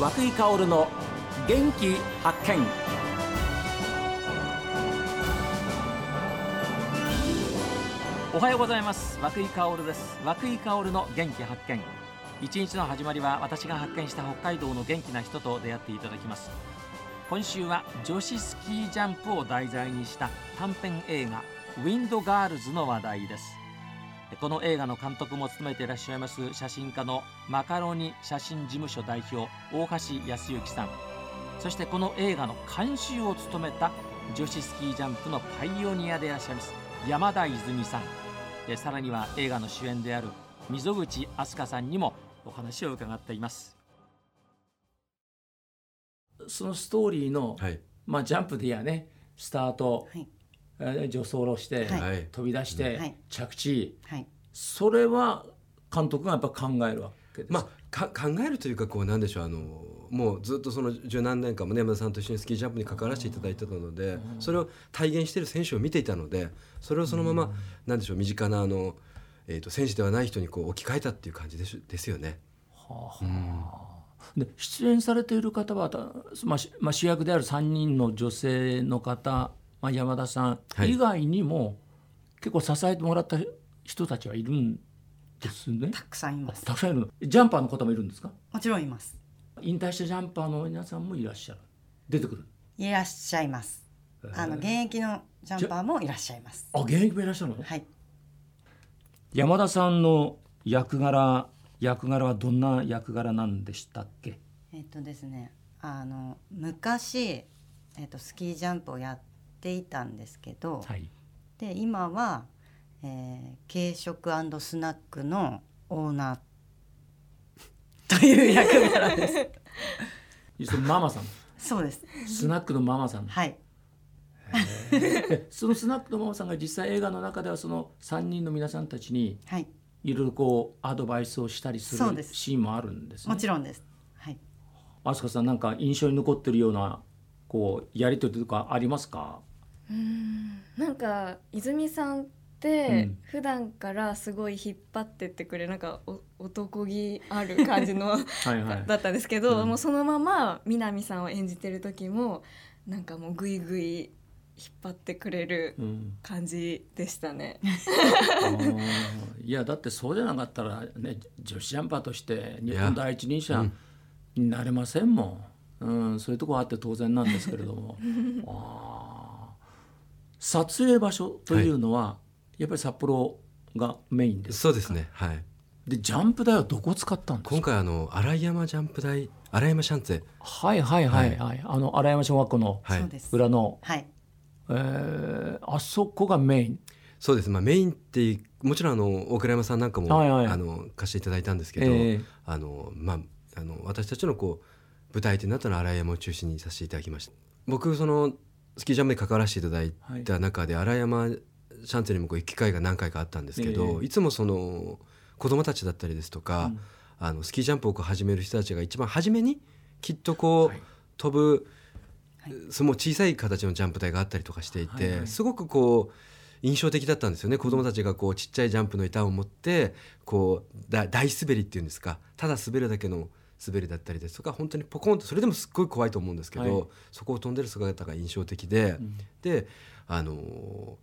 和久井薫の元気発見。おはようございます。和久井薫です。和久井薫の元気発見。一日の始まりは私が発見した北海道の元気な人と出会っていただきます。今週は女子スキージャンプを題材にした短編映画ウィンドガールズの話題です。この映画の監督も務めていらっしゃいます写真家のマカロニ写真事務所代表大橋康之さん。そしてこの映画の監修を務めた女子スキージャンプのパイオニアでいらっしゃいます山田泉さん。さらには映画の主演である溝口飛鳥さんにもお話を伺っています。そのストーリーの、はい、まあ、ジャンプでやねスタート、はい助走路して、はい、飛び出して、はい、着地、はい、それは監督がやっぱ考えるわけですまあか考えるというかこうなんでしょうあのもうずっとその十何年間もね山田さんと一緒にスキージャンプに関わらせていただいてたのでそれを体現している選手を見ていたのでそれをそのままなんでしょう身近なあの、えー、と選手ではない人にこう置き換えたっていう感じですですよね。はあ、うん、で出演されている方は、まあまあ、主役である3人の女性の方まあ、山田さん以外にも、はい、結構支えてもらった人たちはいるんですね。たくさんいます。たくさんいるジャンパーの方もいるんですか？もちろんいます。引退したジャンパーの皆さんもいらっしゃる。出てくる。いらっしゃいます。あの現役のジャンパーもいらっしゃいます。あ現役もいらっしゃるの？はい。山田さんの役柄役柄はどんな役柄なんでしたっけ？えっとですねあの昔、えっと、スキージャンプをやっていたんですけど、はい、で今は、えー、軽食スナックのオーナー という役柄です。ママさん？そうです。スナックのママさん？はい。そのスナックのママさんが実際映画の中ではその3人の皆さんたちにいろいろこうアドバイスをしたりするシーンもあるんです、ね、もちろんです。はい。飛鳥さんなんか印象に残ってるようなこうやり取りとかありますか？うん。なんか泉さんって普段からすごい引っ張ってってくれなんか男気ある感じの はい、だったんですけど、うん、もうそのまま南さんを演じてる時もなんかもうグイグイ引っ張ってくれる感じでしたね。うん、いやだってそうじゃなかったらね女子ジャンパーとして日本第一人者になれませんもん、うん、そういうとこあって当然なんですけれども。あ撮影場所というのは、はい、やっぱり札幌がメインですそうですね。はい。でジャンプ台はどこ使ったんですか？今回あの荒山ジャンプ台荒山シャンツェはいはいはいはい、はい、あの荒山小学校の裏の、はい、えー、あそこがメイン。そうです、まあ、メインってもちろんあの大倉山さんなんかも、はいはい、あの貸していただいたんですけど、えー、あのまああの私たちのこう舞台となったのは荒山を中心にさせていただきました。僕そのスキージャンプに関わらせていただいた中で、荒山シャンツェにもこう行く機会が何回かあったんですけど、えー、いつもその子供たちだったりですとか、うん、あのスキージャンプをこう始める人たちが一番初めにきっとこう、はい、飛ぶ、はい、その小さい形のジャンプ台があったりとかしていて、すごくこう印象的だったんですよね。子供たちがこうちっちゃいジャンプの板を持ってこう大滑りっていうんですかただ滑るだけの滑りだったりですとか本当にポコンとそれでもすっごい怖いと思うんですけど、はい、そこを飛んでる姿が印象的で、うん、であの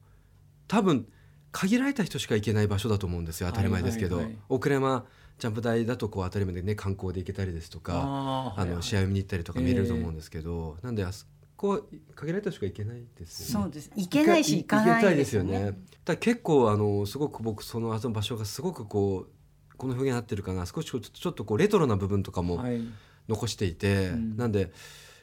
多分限られた人しか行けない場所だと思うんですよ当たり前ですけど、はいはいはい、奥山ジャンプ台だとこう当たり前でね観光で行けたりですとかあの試合を見に行ったりとか見れると思うんですけど、えー、なんであそこ限られた人しか行けないですよね。そうです。行けないし行かないですよね。だ結構あのすごく僕そのあの場所がすごくこうこの表現合ってるかな少しちょっとこうレトロな部分とかも残していて、はい、なんで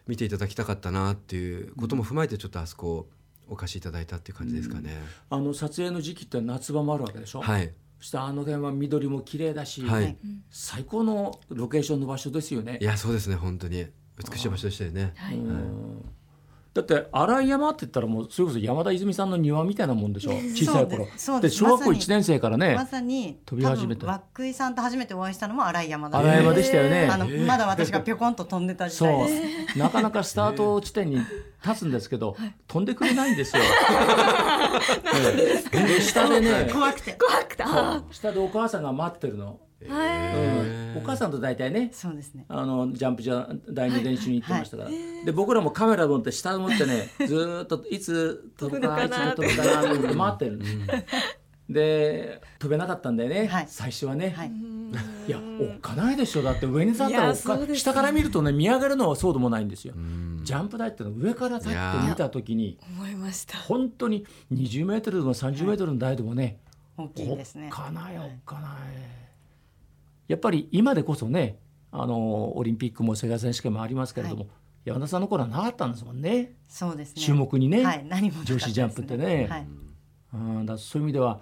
見ていただきたかったなっていうことも踏まえてちょっとあそこお貸しいただいたっていう感じですかね。うん、あの撮影の時期って夏場もあるわけでしょ？はい。そしてあの辺は緑も綺麗だし、はい、最高のロケーションの場所ですよね。いやそうですね本当に美しい場所でしたよね。はい。はいだって荒井山って言ったらもうそれこそ山田泉さんの庭みたいなもんでしょ？小さい頃。で小学校1年生からねまさに飛び始めた涌井さんと初めてお会いしたのも荒井山だ荒井山でしたよね。あのまだ私がぴょこんと飛んでた時代で。すなかなかスタート地点に立つんですけど、飛んでくれないんですよ。で下でね怖くて。怖くて。下でお母さんが待ってるの。へ、うんお母さんと大体ねそうですね。あのジャンプじゃ第二練習に行ってましたから、はい。はい、で僕らもカメラ持って下を持ってね ずっといつ飛ぶかいつ飛ぶかなって待ってる、で飛べなかったんだよね、はい、最初はね、はい、いやおっかないでしょ。だって上に立ったらおっか、ね、下から見るとね見上げるのはそうでもないんですよ。ジャンプ台ってのは上から立って見た時に思いました。本当に20メートルでも30メートルの台でもね、大きいですね。おっかないおっかない、やっぱり今でこそねあのオリンピックも世界選手権もありますけれども、はい、山田さんの頃はなかったんですもんね。そうですね。注目にね、はい、何も、ね、女子ジャンプってね、はい、うん。だそういう意味では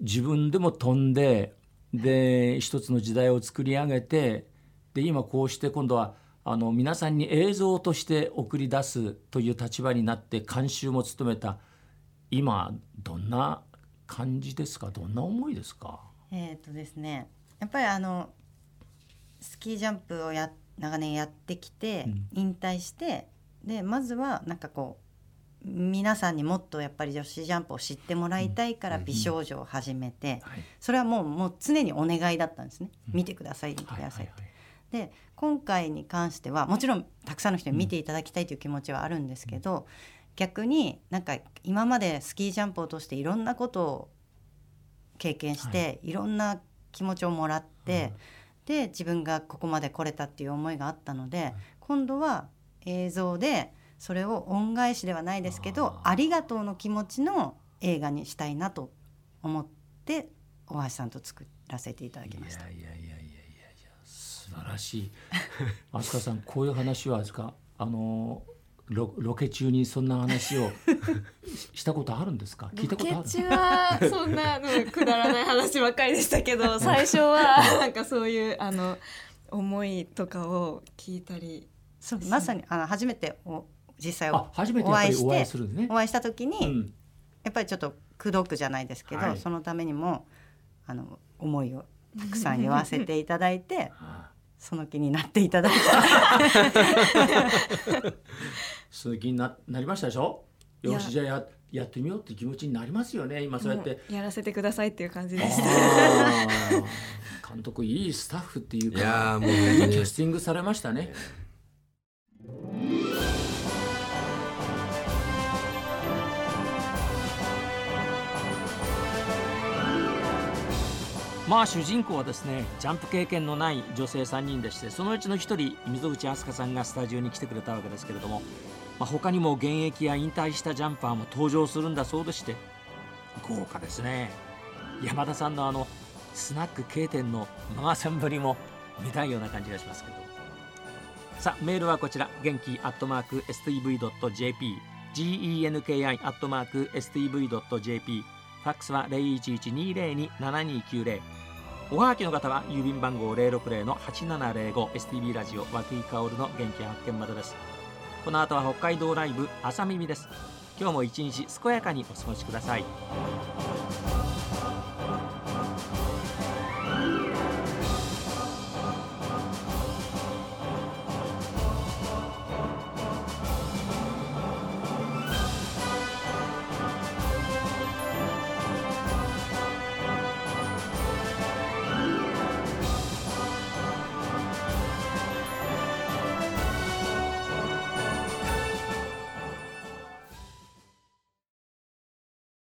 自分でも飛んでで一つの時代を作り上げてで今こうして今度はあの皆さんに映像として送り出すという立場になって監修も務めた今どんな感じですか？どんな思いですか？えっ、とですねやっぱりあのスキージャンプをや長年やってきて、引退してでまずはなんかこう皆さんにもっとやっぱり女子ジャンプを知ってもらいたいから美少女を始めて、それはもうもう常にお願いだったんですね、見てください見てくださいって。で今回に関してはもちろんたくさんの人に見ていただきたいという気持ちはあるんですけど、逆になんか今までスキージャンプを通していろんなことを経験して、い、ろんな気持ちをもらって、で自分がここまで来れたっていう思いがあったので、今度は映像でそれを恩返しではないですけどありがとうの気持ちの映画にしたいなと思って大橋さんと作らせていただきました。いやいやいやいやいや素晴らしい。飛鳥さんこういう話はですかあのロロケ中にそんな話を したことあるんですか？聞いたことある？ロケ中はそんなくだらない話ばっかりでしたけど 最初はなんかそういうあの思いとかを聞いたりそうまさにあの初めてお実際お会いしてお会い、ね、お会いした時に、うん、やっぱりちょっと口説くじゃないですけど、はい、そのためにもあの思いをたくさん 言わせていただいてその気になっていただいたその気にななりましたでしょ？よしじゃあややってみようって気持ちになりますよね。今そうやって。やらせてくださいっていう感じでした。監督いいスタッフっていうか。いやもう、ね、キャスティングされましたね。まあ主人公はですねジャンプ経験のない女性3人でしてそのうちの1人溝口飛鳥さんがスタジオに来てくれたわけですけれども、まあ、他にも現役や引退したジャンパーも登場するんだそうでして豪華ですね。山田さんのあのスナック K 店のママさんぶりも見たいような感じがしますけど。さあメールはこちら。元気アットマーク STV.jp genki アットマーク STV.jp ファックスは0112027290おはがきの方は郵便番号060-8705 STB ラジオ和久井薫の元気発見までです。この後は北海道ライブ朝耳です。今日も一日健やかにお過ごしください。